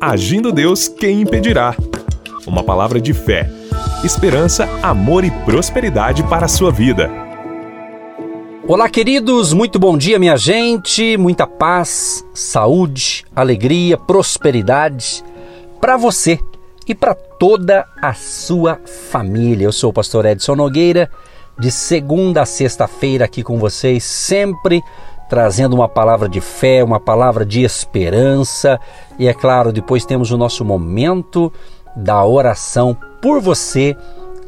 Agindo Deus, quem impedirá? Uma palavra de fé, esperança, amor e prosperidade para a sua vida. Olá, queridos, muito bom dia, minha gente. Muita paz, saúde, alegria, prosperidade para você e para toda a sua família. Eu sou o pastor Edson Nogueira, de segunda a sexta-feira aqui com vocês, sempre trazendo uma palavra de fé, uma palavra de esperança. E é claro, depois temos o nosso momento da oração por você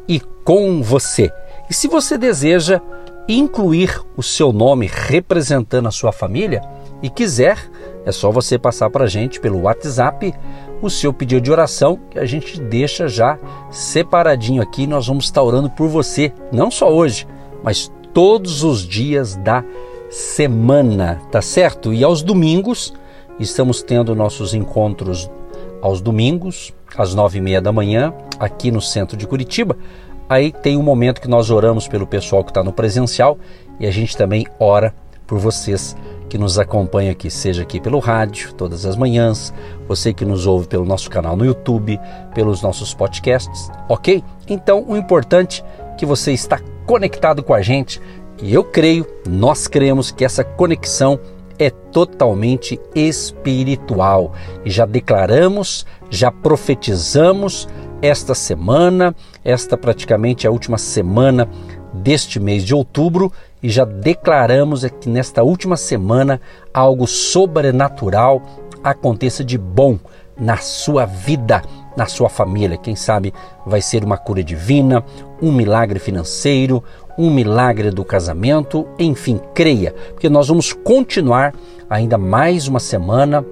e com você. E se você deseja incluir o seu nome representando a sua família e quiser, é só você passar para a gente pelo WhatsApp o seu pedido de oração que a gente deixa já separadinho aqui. Nós vamos estar orando por você, não só hoje, mas todos os dias da semana, tá certo? E aos domingos estamos tendo nossos encontros aos domingos, às nove e meia da manhã, aqui no centro de Curitiba. Aí tem um momento que nós oramos pelo pessoal que está no presencial e a gente também ora por vocês que nos acompanham aqui, seja aqui pelo rádio, todas as manhãs, você que nos ouve pelo nosso canal no YouTube, pelos nossos podcasts, ok? Então, o importante é que você está conectado com a gente e eu creio, nós cremos que essa conexão é totalmente espiritual. E já declaramos, já profetizamos esta semana, esta praticamente a última semana deste mês de outubro, e já declaramos que nesta última semana algo sobrenatural aconteça de bom na sua vida, na sua família. Quem sabe vai ser uma cura divina, um milagre financeiro, um milagre do casamento, enfim, creia, porque nós vamos continuar ainda mais uma semana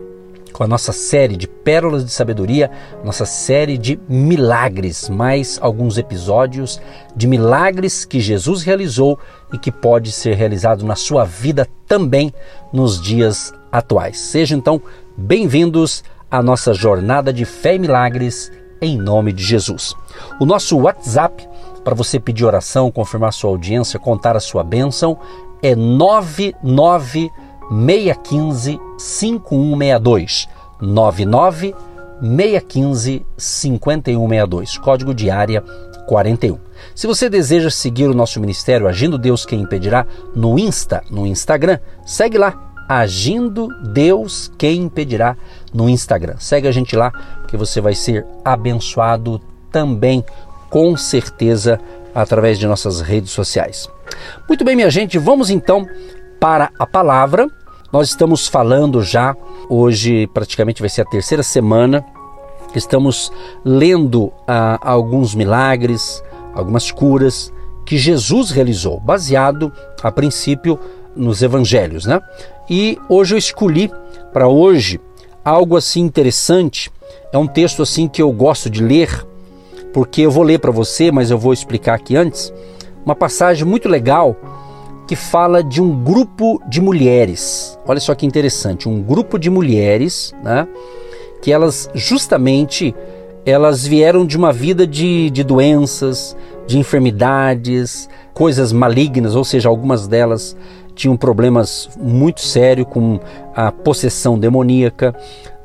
com a nossa série de pérolas de sabedoria, nossa série de milagres, mais alguns episódios de milagres que Jesus realizou e que pode ser realizado na sua vida também nos dias atuais. Sejam então bem-vindos à nossa jornada de fé e milagres em nome de Jesus. O nosso WhatsApp para você pedir oração, confirmar sua audiência, contar a sua bênção é 99615 5162. 99 615 5162, código de área 41. Se você deseja seguir o nosso ministério Agindo Deus Quem Impedirá no Insta, no Instagram, segue lá, Agindo Deus Quem Impedirá no Instagram. Segue a gente lá, que você vai ser abençoado também, com certeza, através de nossas redes sociais. Muito bem, minha gente, vamos então para a palavra. Nós estamos falando já, hoje praticamente vai ser a terceira semana, estamos lendo ah, alguns milagres, algumas curas que Jesus realizou, baseado a princípio nos evangelhos, né? E hoje eu escolhi para hoje algo assim interessante. É um texto assim que eu gosto de ler, porque eu vou ler para você, mas eu vou explicar aqui antes. Uma passagem muito legal que fala de um grupo de mulheres. Olha só que interessante, um grupo de mulheres, né? Que elas justamente elas vieram de uma vida de, de doenças, de enfermidades, coisas malignas, ou seja, algumas delas tinham problemas muito sérios com a possessão demoníaca.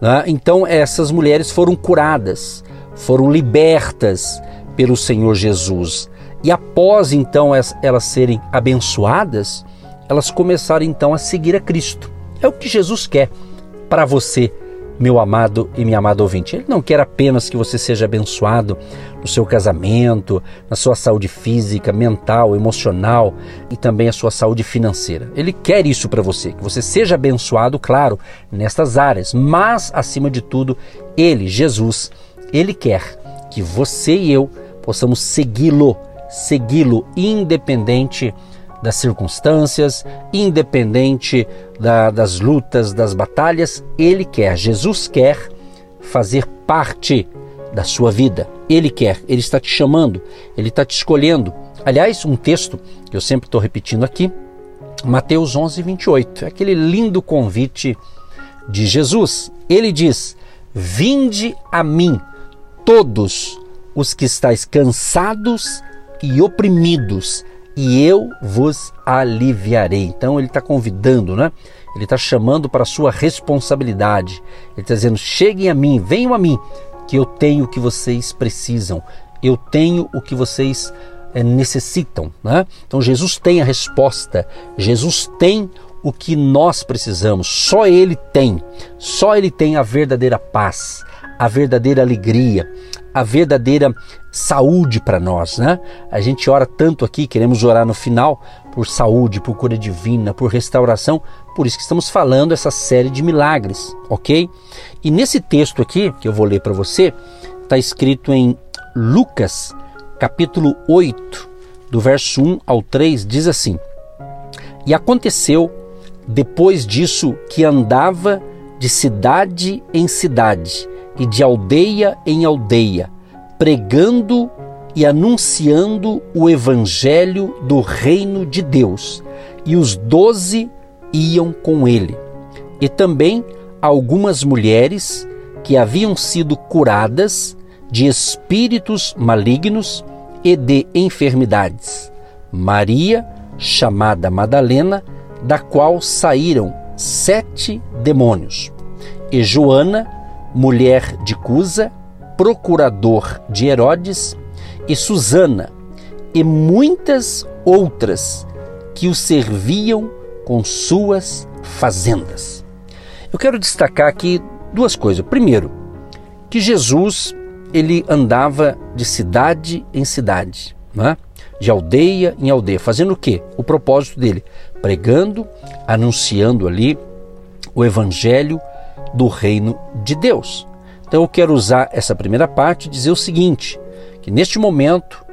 Né? Então essas mulheres foram curadas, foram libertas pelo Senhor Jesus. E após então elas serem abençoadas, elas começaram então a seguir a Cristo. É o que Jesus quer para você, meu amado e minha amada ouvinte. Ele não quer apenas que você seja abençoado no seu casamento, na sua saúde física, mental, emocional e também a sua saúde financeira. Ele quer isso para você, que você seja abençoado, claro, nestas áreas, mas acima de tudo, ele, Jesus, ele quer que você e eu possamos segui-lo segui-lo independente das circunstâncias, independente da, das lutas, das batalhas. Ele quer, Jesus quer fazer parte da sua vida. Ele quer, ele está te chamando, ele está te escolhendo. Aliás, um texto que eu sempre estou repetindo aqui, Mateus 11, 28, é aquele lindo convite de Jesus. Ele diz: Vinde a mim, todos os que estáis cansados e oprimidos, e eu vos aliviarei. Então ele está convidando, né? Ele está chamando para a sua responsabilidade. Ele está dizendo: cheguem a mim, venham a mim, que eu tenho o que vocês precisam, eu tenho o que vocês é, necessitam. Né? Então Jesus tem a resposta, Jesus tem o que nós precisamos, só Ele tem, só Ele tem a verdadeira paz, a verdadeira alegria, a verdadeira saúde para nós, né? A gente ora tanto aqui, queremos orar no final por saúde, por cura divina, por restauração, por isso que estamos falando essa série de milagres, ok? E nesse texto aqui, que eu vou ler para você, está escrito em Lucas, capítulo 8, do verso 1 ao 3, diz assim: E aconteceu depois disso que andava de cidade em cidade e de aldeia em aldeia, pregando e anunciando o evangelho do reino de Deus. E os doze iam com ele. E também algumas mulheres que haviam sido curadas de espíritos malignos e de enfermidades. Maria, chamada Madalena, da qual saíram sete demônios. E Joana, mulher de Cusa, procurador de Herodes, e Susana, e muitas outras que o serviam com suas fazendas. Eu quero destacar aqui duas coisas. Primeiro, que Jesus ele andava de cidade em cidade, né? de aldeia em aldeia, fazendo o quê? O propósito dele, pregando, anunciando ali o evangelho do reino de Deus. Então eu quero usar essa primeira parte e dizer o seguinte: que neste momento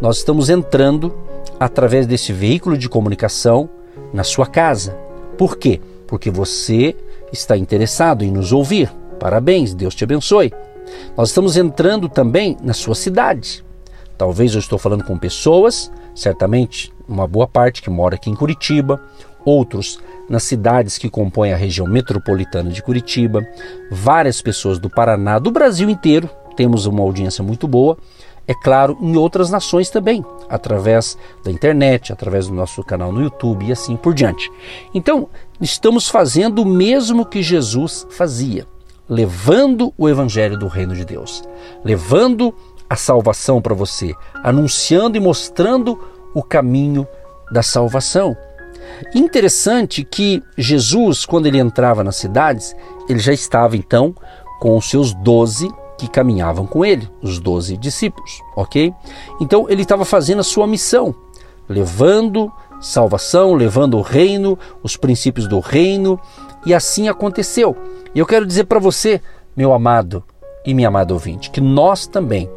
nós estamos entrando através desse veículo de comunicação na sua casa. Por quê? Porque você está interessado em nos ouvir. Parabéns, Deus te abençoe. Nós estamos entrando também na sua cidade. Talvez eu estou falando com pessoas, certamente uma boa parte que mora aqui em Curitiba, outros nas cidades que compõem a região metropolitana de Curitiba, várias pessoas do Paraná, do Brasil inteiro, temos uma audiência muito boa. É claro, em outras nações também, através da internet, através do nosso canal no YouTube e assim por diante. Então, estamos fazendo o mesmo que Jesus fazia, levando o evangelho do reino de Deus, levando a salvação para você, anunciando e mostrando o caminho da salvação. Interessante que Jesus, quando ele entrava nas cidades, ele já estava então com os seus doze que caminhavam com ele, os doze discípulos, ok? Então ele estava fazendo a sua missão, levando salvação, levando o reino, os princípios do reino, e assim aconteceu. E eu quero dizer para você, meu amado e minha amada ouvinte, que nós também,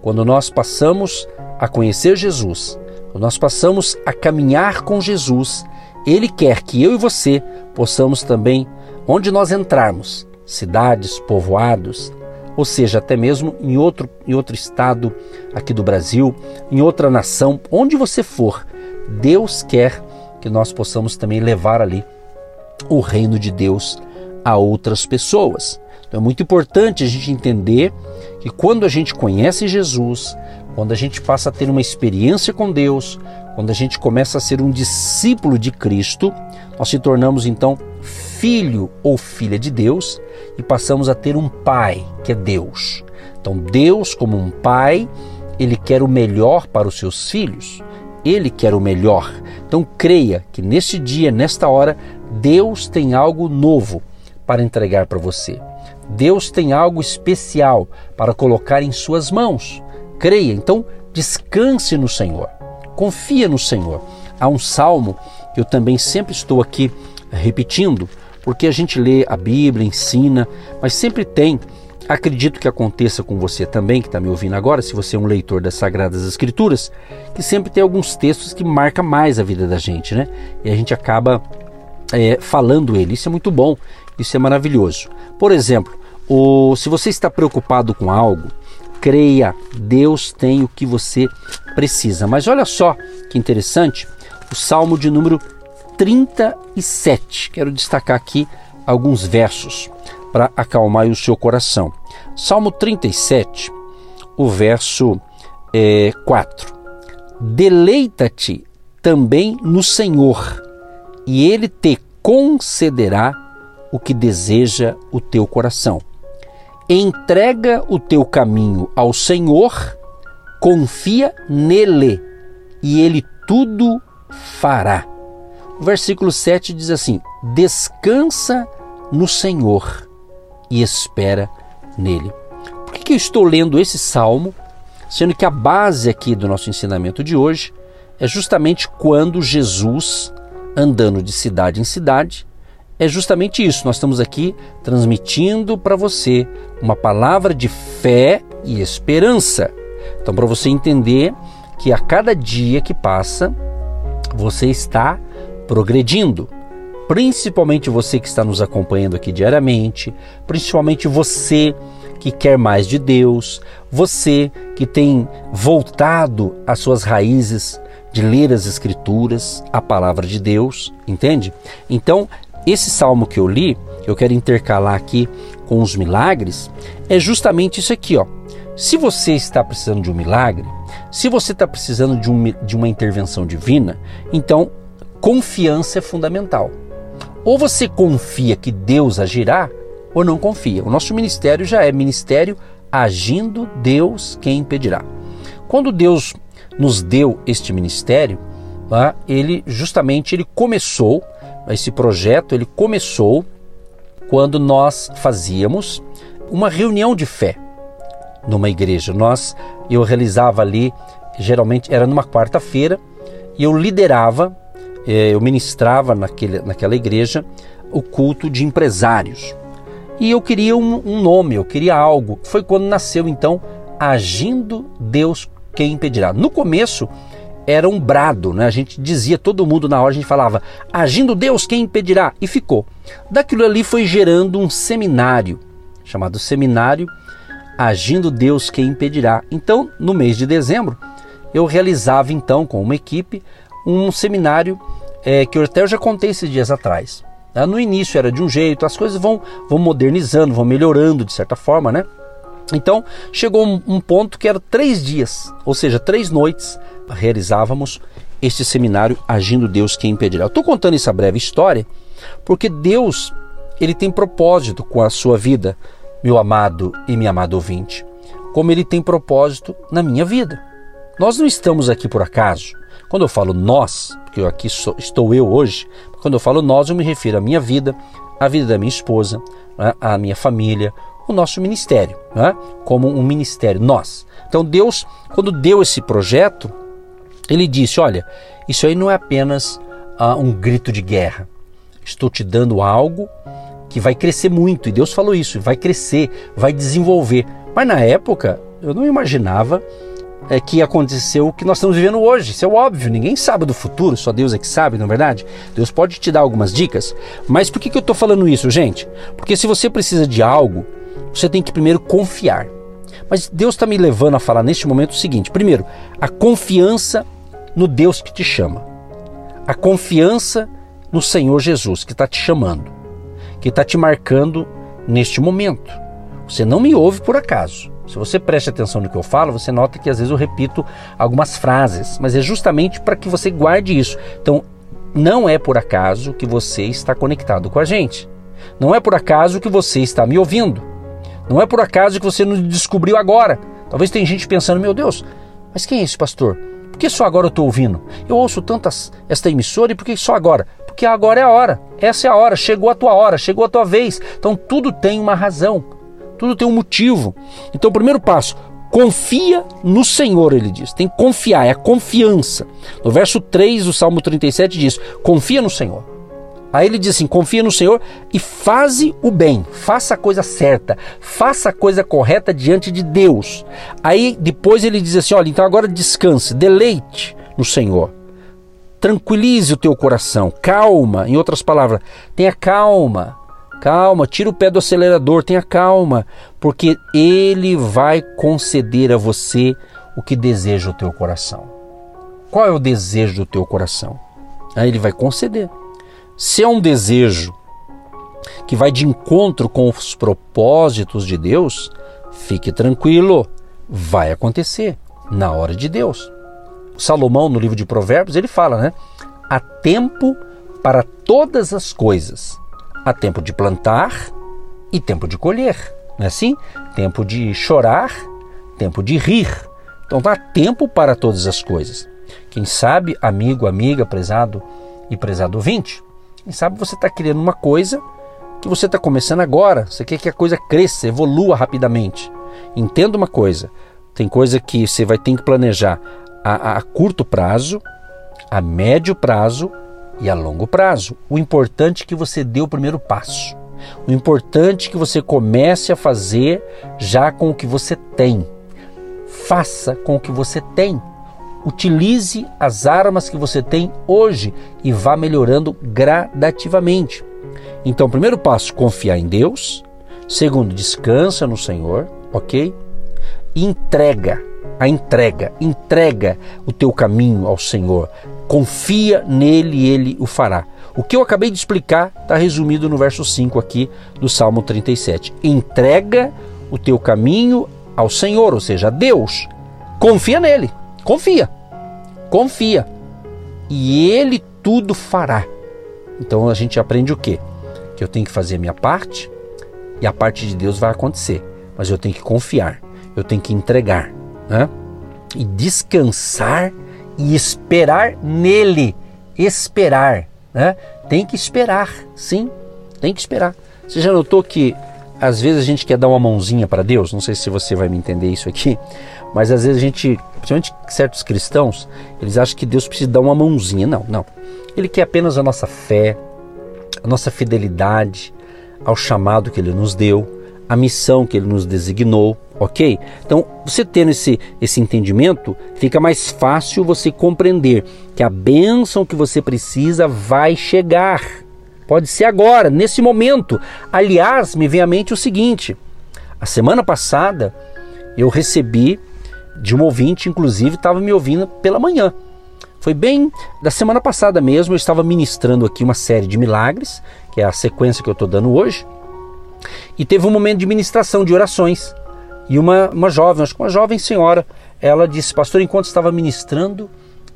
quando nós passamos a conhecer Jesus, quando nós passamos a caminhar com Jesus, ele quer que eu e você possamos também, onde nós entrarmos, cidades, povoados, ou seja, até mesmo em outro, em outro estado aqui do Brasil, em outra nação, onde você for, Deus quer que nós possamos também levar ali o reino de Deus a outras pessoas. Então é muito importante a gente entender que quando a gente conhece Jesus, quando a gente passa a ter uma experiência com Deus, quando a gente começa a ser um discípulo de Cristo, nós se tornamos então filho ou filha de Deus e passamos a ter um pai, que é Deus. Então, Deus, como um pai, ele quer o melhor para os seus filhos. Ele quer o melhor. Então, creia que neste dia, nesta hora, Deus tem algo novo para entregar para você. Deus tem algo especial para colocar em suas mãos. Creia, então descanse no Senhor confia no Senhor. Há um salmo que eu também sempre estou aqui repetindo, porque a gente lê a Bíblia, ensina, mas sempre tem. Acredito que aconteça com você também, que está me ouvindo agora, se você é um leitor das Sagradas Escrituras, que sempre tem alguns textos que marcam mais a vida da gente, né? E a gente acaba é, falando ele. Isso é muito bom, isso é maravilhoso. Por exemplo, o, se você está preocupado com algo, creia, Deus tem o que você precisa. Mas olha só que interessante, o Salmo de número 37. Quero destacar aqui alguns versos para acalmar o seu coração. Salmo 37, o verso é, 4. Deleita-te também no Senhor, e ele te concederá o que deseja o teu coração. Entrega o teu caminho ao Senhor, confia nele e ele tudo fará. O versículo 7 diz assim: Descansa no Senhor e espera nele. Por que, que eu estou lendo esse salmo, sendo que a base aqui do nosso ensinamento de hoje é justamente quando Jesus, andando de cidade em cidade, é justamente isso. Nós estamos aqui transmitindo para você uma palavra de fé e esperança. Então, para você entender que a cada dia que passa, você está progredindo. Principalmente você que está nos acompanhando aqui diariamente, principalmente você que quer mais de Deus, você que tem voltado às suas raízes de ler as Escrituras, a palavra de Deus, entende? Então, esse salmo que eu li, eu quero intercalar aqui com os milagres, é justamente isso aqui, ó. Se você está precisando de um milagre, se você está precisando de, um, de uma intervenção divina, então confiança é fundamental. Ou você confia que Deus agirá, ou não confia. O nosso ministério já é ministério agindo Deus quem impedirá. Quando Deus nos deu este ministério, ele justamente ele começou esse projeto, ele começou quando nós fazíamos uma reunião de fé numa igreja. Nós eu realizava ali geralmente era numa quarta-feira e eu liderava, eh, eu ministrava naquele, naquela igreja o culto de empresários. E eu queria um, um nome, eu queria algo. Foi quando nasceu então Agindo Deus Quem Impedirá. No começo era um brado, né? A gente dizia, todo mundo na hora, a gente falava, agindo Deus, quem impedirá? E ficou. Daquilo ali foi gerando um seminário, chamado Seminário Agindo Deus, quem impedirá. Então, no mês de dezembro, eu realizava então com uma equipe um seminário é, que eu até já contei esses dias atrás. Tá? No início era de um jeito, as coisas vão, vão modernizando, vão melhorando de certa forma, né? Então chegou um, ponto que era três dias, ou seja, três noites realizávamos este seminário Agindo Deus Quem Impedirá. Eu estou contando essa breve história porque Deus ele tem propósito com a sua vida, meu amado e minha amada ouvinte, como ele tem propósito na minha vida. Nós não estamos aqui por acaso. Quando eu falo nós, porque eu aqui sou, estou eu hoje, quando eu falo nós, eu me refiro à minha vida, à vida da minha esposa, né, à minha família, o nosso ministério, né, como um ministério, nós. Então Deus, quando deu esse projeto, ele disse: Olha, isso aí não é apenas uh, um grito de guerra. Estou te dando algo que vai crescer muito. E Deus falou isso: vai crescer, vai desenvolver. Mas na época, eu não imaginava é, que aconteceu o que nós estamos vivendo hoje. Isso é óbvio, ninguém sabe do futuro, só Deus é que sabe, não é verdade? Deus pode te dar algumas dicas. Mas por que, que eu estou falando isso, gente? Porque se você precisa de algo, você tem que primeiro confiar. Mas Deus está me levando a falar neste momento o seguinte: primeiro, a confiança no Deus que te chama. A confiança no Senhor Jesus que está te chamando, que está te marcando neste momento. Você não me ouve por acaso. Se você preste atenção no que eu falo, você nota que às vezes eu repito algumas frases, mas é justamente para que você guarde isso. Então, não é por acaso que você está conectado com a gente. Não é por acaso que você está me ouvindo. Não é por acaso que você nos descobriu agora. Talvez tem gente pensando, meu Deus, mas quem é esse pastor? Por que só agora eu estou ouvindo? Eu ouço tantas esta emissora e por que só agora? Porque agora é a hora. Essa é a hora. Chegou a tua hora, chegou a tua vez. Então tudo tem uma razão. Tudo tem um motivo. Então, primeiro passo, confia no Senhor, ele diz. Tem que confiar, é a confiança. No verso 3 do Salmo 37 diz: confia no Senhor. Aí ele diz assim: confia no Senhor e faze o bem, faça a coisa certa, faça a coisa correta diante de Deus. Aí depois ele diz assim: olha, então agora descanse, deleite no Senhor. Tranquilize o teu coração, calma, em outras palavras, tenha calma, calma, tira o pé do acelerador, tenha calma, porque Ele vai conceder a você o que deseja o teu coração. Qual é o desejo do teu coração? Aí Ele vai conceder. Se é um desejo que vai de encontro com os propósitos de Deus, fique tranquilo, vai acontecer na hora de Deus. Salomão, no livro de Provérbios, ele fala, né? Há tempo para todas as coisas. Há tempo de plantar e tempo de colher, não é assim? Tempo de chorar, tempo de rir. Então há tempo para todas as coisas. Quem sabe, amigo, amiga, prezado e prezado ouvinte, quem sabe você está querendo uma coisa que você está começando agora, você quer que a coisa cresça, evolua rapidamente. Entenda uma coisa: tem coisa que você vai ter que planejar a, a curto prazo, a médio prazo e a longo prazo. O importante é que você dê o primeiro passo. O importante é que você comece a fazer já com o que você tem. Faça com o que você tem. Utilize as armas que você tem hoje e vá melhorando gradativamente. Então, primeiro passo, confiar em Deus. Segundo, descansa no Senhor, ok? Entrega, a entrega, entrega o teu caminho ao Senhor. Confia nele e ele o fará. O que eu acabei de explicar está resumido no verso 5 aqui do Salmo 37. Entrega o teu caminho ao Senhor, ou seja, a Deus. Confia nele. Confia. Confia. E ele tudo fará. Então a gente aprende o quê? Que eu tenho que fazer a minha parte e a parte de Deus vai acontecer. Mas eu tenho que confiar, eu tenho que entregar, né? E descansar e esperar nele. Esperar, né? Tem que esperar, sim, tem que esperar. Você já notou que às vezes a gente quer dar uma mãozinha para Deus? Não sei se você vai me entender isso aqui, mas às vezes a gente, principalmente certos cristãos, eles acham que Deus precisa dar uma mãozinha. Não, não. Ele quer apenas a nossa fé, a nossa fidelidade ao chamado que ele nos deu, a missão que ele nos designou, ok? Então, você tendo esse, esse entendimento, fica mais fácil você compreender que a bênção que você precisa vai chegar. Pode ser agora, nesse momento. Aliás, me vem à mente o seguinte: a semana passada eu recebi de um ouvinte, inclusive estava me ouvindo pela manhã. Foi bem da semana passada mesmo, eu estava ministrando aqui uma série de milagres, que é a sequência que eu estou dando hoje. E teve um momento de ministração, de orações. E uma, uma jovem, acho que uma jovem senhora, ela disse: Pastor, enquanto estava ministrando,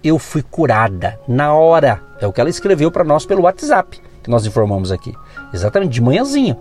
eu fui curada na hora. É o que ela escreveu para nós pelo WhatsApp, que nós informamos aqui. Exatamente, de manhãzinha.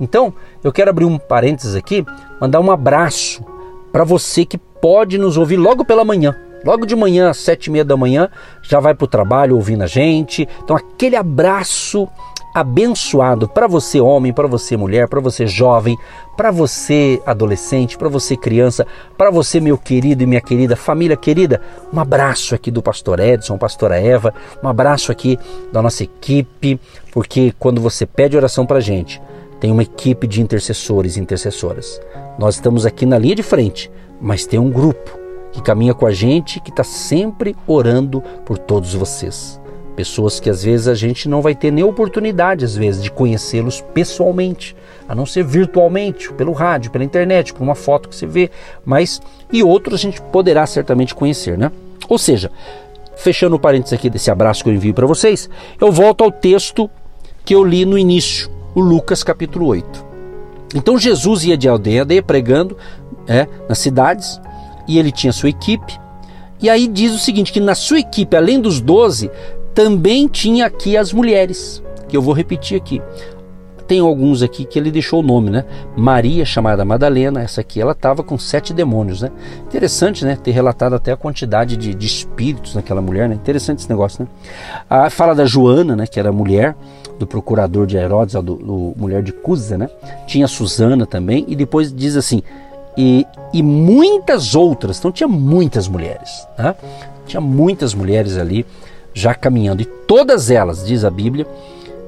Então, eu quero abrir um parênteses aqui, mandar um abraço para você que pode nos ouvir logo pela manhã. Logo de manhã, às sete e meia da manhã, já vai para o trabalho ouvindo a gente. Então, aquele abraço abençoado para você, homem, para você, mulher, para você, jovem, para você, adolescente, para você, criança, para você, meu querido e minha querida família querida. Um abraço aqui do pastor Edson, pastora Eva, um abraço aqui da nossa equipe, porque quando você pede oração para a gente, tem uma equipe de intercessores e intercessoras. Nós estamos aqui na linha de frente, mas tem um grupo que caminha com a gente, que está sempre orando por todos vocês. Pessoas que às vezes a gente não vai ter nem oportunidade, às vezes, de conhecê-los pessoalmente, a não ser virtualmente, pelo rádio, pela internet, por uma foto que você vê, mas e outros a gente poderá certamente conhecer, né? Ou seja, fechando o parênteses aqui desse abraço que eu envio para vocês, eu volto ao texto que eu li no início, o Lucas capítulo 8. Então Jesus ia de aldeia a aldeia pregando é, nas cidades, e ele tinha sua equipe. E aí diz o seguinte: que na sua equipe, além dos doze, também tinha aqui as mulheres, que eu vou repetir aqui. Tem alguns aqui que ele deixou o nome, né? Maria, chamada Madalena, essa aqui, ela estava com sete demônios, né? Interessante, né? Ter relatado até a quantidade de, de espíritos naquela mulher, né? Interessante esse negócio, né? Ah, fala da Joana, né? Que era mulher do procurador de Herodes, do, do mulher de Cusa, né? Tinha Susana também, e depois diz assim: e, e muitas outras. Então tinha muitas mulheres, né? tinha muitas mulheres ali já caminhando e todas elas, diz a Bíblia,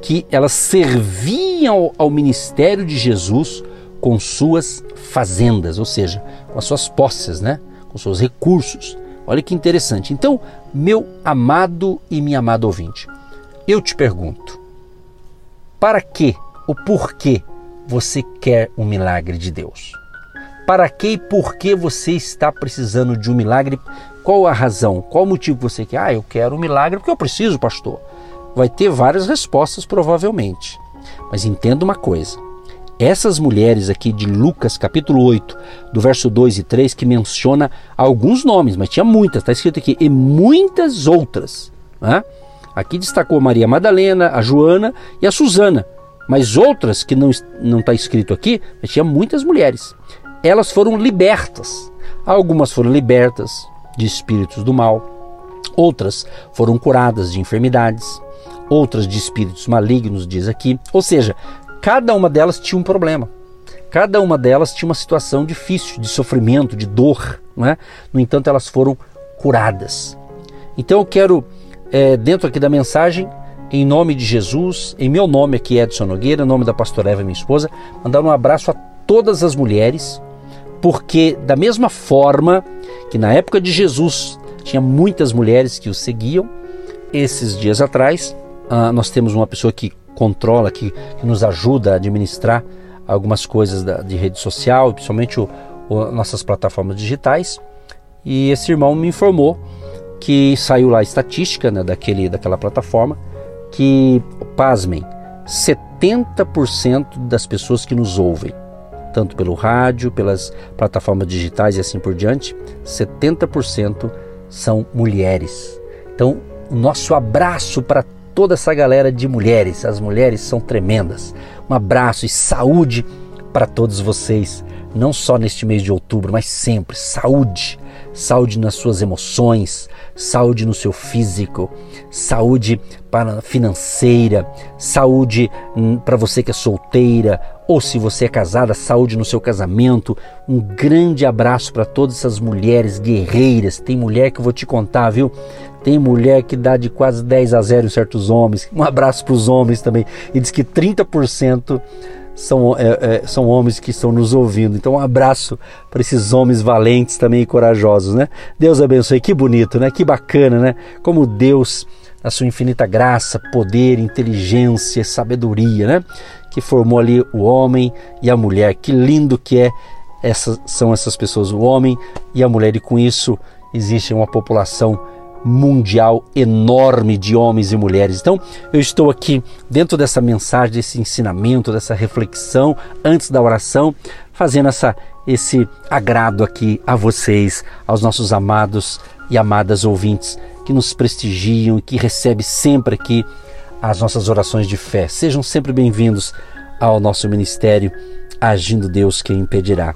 que elas serviam ao, ao ministério de Jesus com suas fazendas, ou seja, com as suas posses, né? com seus recursos. Olha que interessante. Então, meu amado e minha amada ouvinte, eu te pergunto: para que, o porquê você quer um milagre de Deus? para que e por que você está precisando de um milagre? Qual a razão? Qual o motivo que você quer? Ah, eu quero um milagre porque eu preciso, pastor. Vai ter várias respostas, provavelmente. Mas entenda uma coisa: essas mulheres aqui de Lucas, capítulo 8, do verso 2 e 3, que menciona alguns nomes, mas tinha muitas, está escrito aqui, e muitas outras. Né? Aqui destacou Maria Madalena, a Joana e a Susana, mas outras que não está escrito aqui, mas tinha muitas mulheres. Elas foram libertas. Algumas foram libertas de espíritos do mal, outras foram curadas de enfermidades, outras de espíritos malignos, diz aqui. Ou seja, cada uma delas tinha um problema. Cada uma delas tinha uma situação difícil, de sofrimento, de dor. Não é? No entanto, elas foram curadas. Então eu quero, é, dentro aqui da mensagem, em nome de Jesus, em meu nome aqui, Edson Nogueira, em nome da pastora Eva, minha esposa, mandar um abraço a todas as mulheres, porque da mesma forma que na época de Jesus tinha muitas mulheres que o seguiam, esses dias atrás uh, nós temos uma pessoa que controla, que, que nos ajuda a administrar algumas coisas da, de rede social, principalmente o, o, nossas plataformas digitais. E esse irmão me informou que saiu lá a estatística né, daquele, daquela plataforma que, pasmem, 70% das pessoas que nos ouvem, tanto pelo rádio, pelas plataformas digitais e assim por diante, 70% são mulheres. Então, o nosso abraço para toda essa galera de mulheres. As mulheres são tremendas. Um abraço e saúde para todos vocês, não só neste mês de outubro, mas sempre. Saúde, saúde nas suas emoções, saúde no seu físico, saúde para financeira, saúde hum, para você que é solteira ou se você é casada, saúde no seu casamento. Um grande abraço para todas essas mulheres guerreiras. Tem mulher que eu vou te contar, viu? Tem mulher que dá de quase 10 a 0 em certos homens. Um abraço para os homens também. E diz que 30% são, é, é, são homens que estão nos ouvindo. Então, um abraço para esses homens valentes também e corajosos, né? Deus abençoe. Que bonito, né? Que bacana, né? Como Deus, a sua infinita graça, poder, inteligência, sabedoria, né? Que formou ali o homem e a mulher. Que lindo que é essas, são essas pessoas, o homem e a mulher. E com isso existe uma população mundial enorme de homens e mulheres. Então, eu estou aqui dentro dessa mensagem, desse ensinamento, dessa reflexão antes da oração, fazendo essa esse agrado aqui a vocês, aos nossos amados e amadas ouvintes que nos prestigiam e que recebem sempre aqui as nossas orações de fé. Sejam sempre bem-vindos ao nosso ministério Agindo Deus quem impedirá.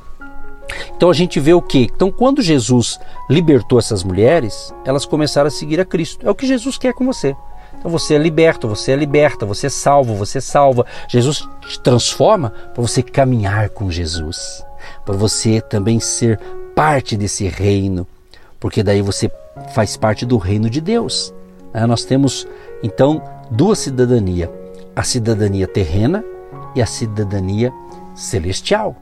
Então a gente vê o que? Então, quando Jesus libertou essas mulheres, elas começaram a seguir a Cristo. É o que Jesus quer com você. Então você é liberto, você é liberta, você é salvo, você é salva. Jesus te transforma para você caminhar com Jesus, para você também ser parte desse reino, porque daí você faz parte do reino de Deus. Nós temos então duas cidadanias: a cidadania terrena e a cidadania celestial.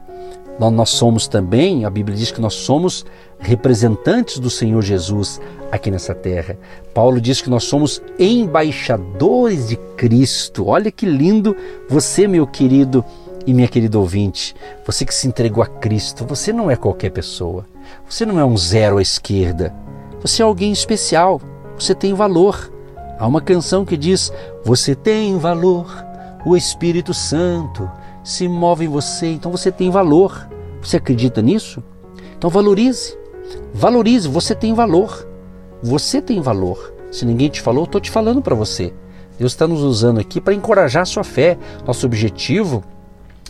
Nós somos também, a Bíblia diz que nós somos representantes do Senhor Jesus aqui nessa terra. Paulo diz que nós somos embaixadores de Cristo. Olha que lindo você, meu querido e minha querida ouvinte, você que se entregou a Cristo, você não é qualquer pessoa. Você não é um zero à esquerda. Você é alguém especial. Você tem valor. Há uma canção que diz: Você tem valor, o Espírito Santo se move em você, então você tem valor. Você acredita nisso? Então valorize. Valorize, você tem valor. Você tem valor. Se ninguém te falou, estou te falando para você. Deus está nos usando aqui para encorajar a sua fé. Nosso objetivo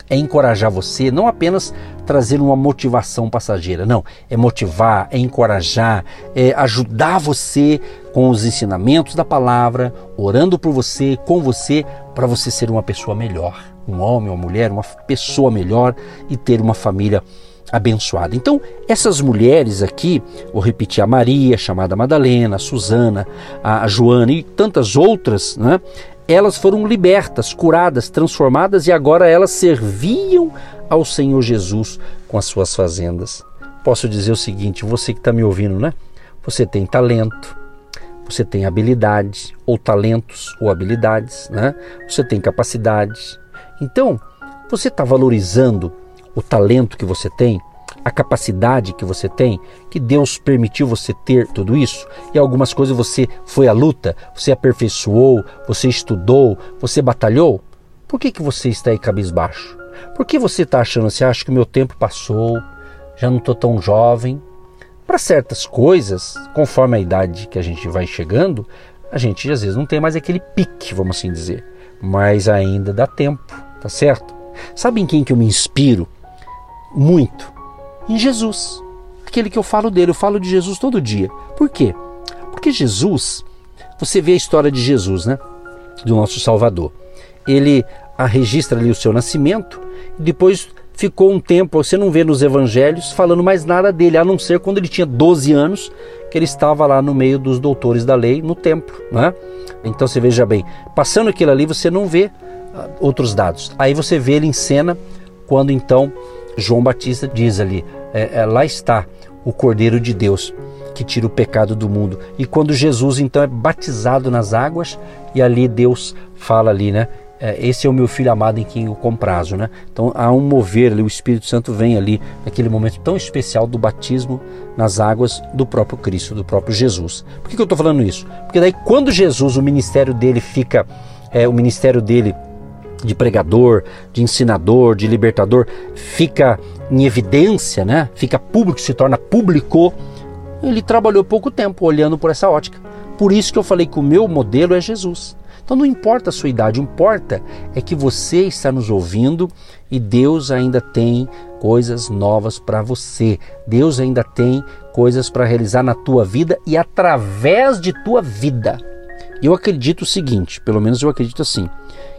é encorajar você, não apenas trazer uma motivação passageira, não, é motivar, é encorajar, é ajudar você com os ensinamentos da palavra, orando por você, com você, para você ser uma pessoa melhor um homem, uma mulher, uma pessoa melhor e ter uma família abençoada. Então, essas mulheres aqui, vou repetir, a Maria, chamada Madalena, a Susana, a Joana e tantas outras, né? Elas foram libertas, curadas, transformadas e agora elas serviam ao Senhor Jesus com as suas fazendas. Posso dizer o seguinte, você que está me ouvindo, né? Você tem talento, você tem habilidade, ou talentos ou habilidades, né? Você tem capacidade, então, você está valorizando o talento que você tem, a capacidade que você tem, que Deus permitiu você ter tudo isso, e algumas coisas você foi à luta, você aperfeiçoou, você estudou, você batalhou. Por que, que você está aí cabisbaixo? Por que você está achando assim, ah, acho que o meu tempo passou, já não estou tão jovem? Para certas coisas, conforme a idade que a gente vai chegando, A gente às vezes não tem mais aquele pique, vamos assim dizer, mas ainda dá tempo, tá certo? Sabe em quem que eu me inspiro muito? Em Jesus. Aquele que eu falo dele, eu falo de Jesus todo dia. Por quê? Porque Jesus, você vê a história de Jesus, né? Do nosso Salvador. Ele registra ali o seu nascimento e depois ficou um tempo, você não vê nos evangelhos falando mais nada dele, a não ser quando ele tinha 12 anos, que ele estava lá no meio dos doutores da lei no templo, né? Então você veja bem, passando aquilo ali você não vê outros dados. Aí você vê ele em cena quando então João Batista diz ali, é, é, lá está o Cordeiro de Deus que tira o pecado do mundo. E quando Jesus então é batizado nas águas e ali Deus fala ali, né? É, esse é o meu filho amado em quem eu comprazo, né? Então há um mover ali, o Espírito Santo vem ali naquele momento tão especial do batismo nas águas do próprio Cristo, do próprio Jesus. Por que, que eu estou falando isso? Porque daí quando Jesus, o ministério dele fica, é, o ministério dele de pregador, de ensinador, de libertador, fica em evidência, né? Fica público, se torna público. Ele trabalhou pouco tempo olhando por essa ótica. Por isso que eu falei que o meu modelo é Jesus. Então não importa a sua idade, importa é que você está nos ouvindo e Deus ainda tem coisas novas para você. Deus ainda tem coisas para realizar na tua vida e através de tua vida. Eu acredito o seguinte, pelo menos eu acredito assim,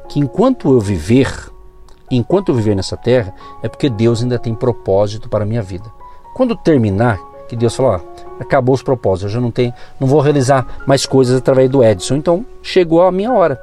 que enquanto eu viver, enquanto eu viver nessa terra, é porque Deus ainda tem propósito para a minha vida. Quando terminar, que Deus falou, acabou os propósitos, eu já não tenho, não vou realizar mais coisas através do Edson. Então chegou a minha hora.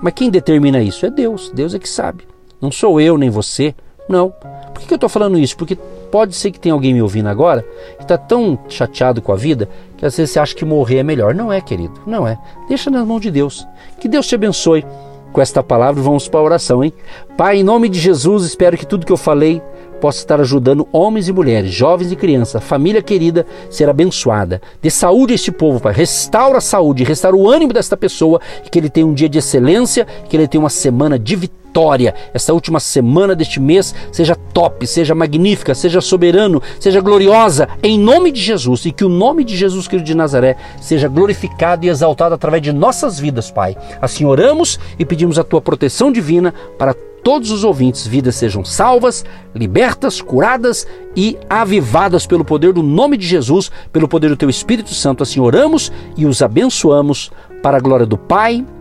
Mas quem determina isso é Deus. Deus é que sabe. Não sou eu nem você. Não. Por que eu estou falando isso? Porque pode ser que tenha alguém me ouvindo agora que está tão chateado com a vida que às vezes você acha que morrer é melhor. Não é, querido. Não é. Deixa nas mãos de Deus. Que Deus te abençoe. Com esta palavra, vamos para a oração, hein? Pai, em nome de Jesus, espero que tudo que eu falei possa estar ajudando homens e mulheres, jovens e crianças, família querida ser abençoada. Dê saúde a este povo, Pai. Restaura a saúde, restaura o ânimo desta pessoa que ele tenha um dia de excelência, que ele tenha uma semana de vitória. Esta última semana deste mês seja top, seja magnífica, seja soberano, seja gloriosa, em nome de Jesus. E que o nome de Jesus Cristo de Nazaré seja glorificado e exaltado através de nossas vidas, Pai. Assim oramos e pedimos a tua proteção divina para todos os ouvintes vidas sejam salvas, libertas, curadas e avivadas pelo poder do nome de Jesus, pelo poder do teu Espírito Santo. Assim oramos e os abençoamos para a glória do Pai,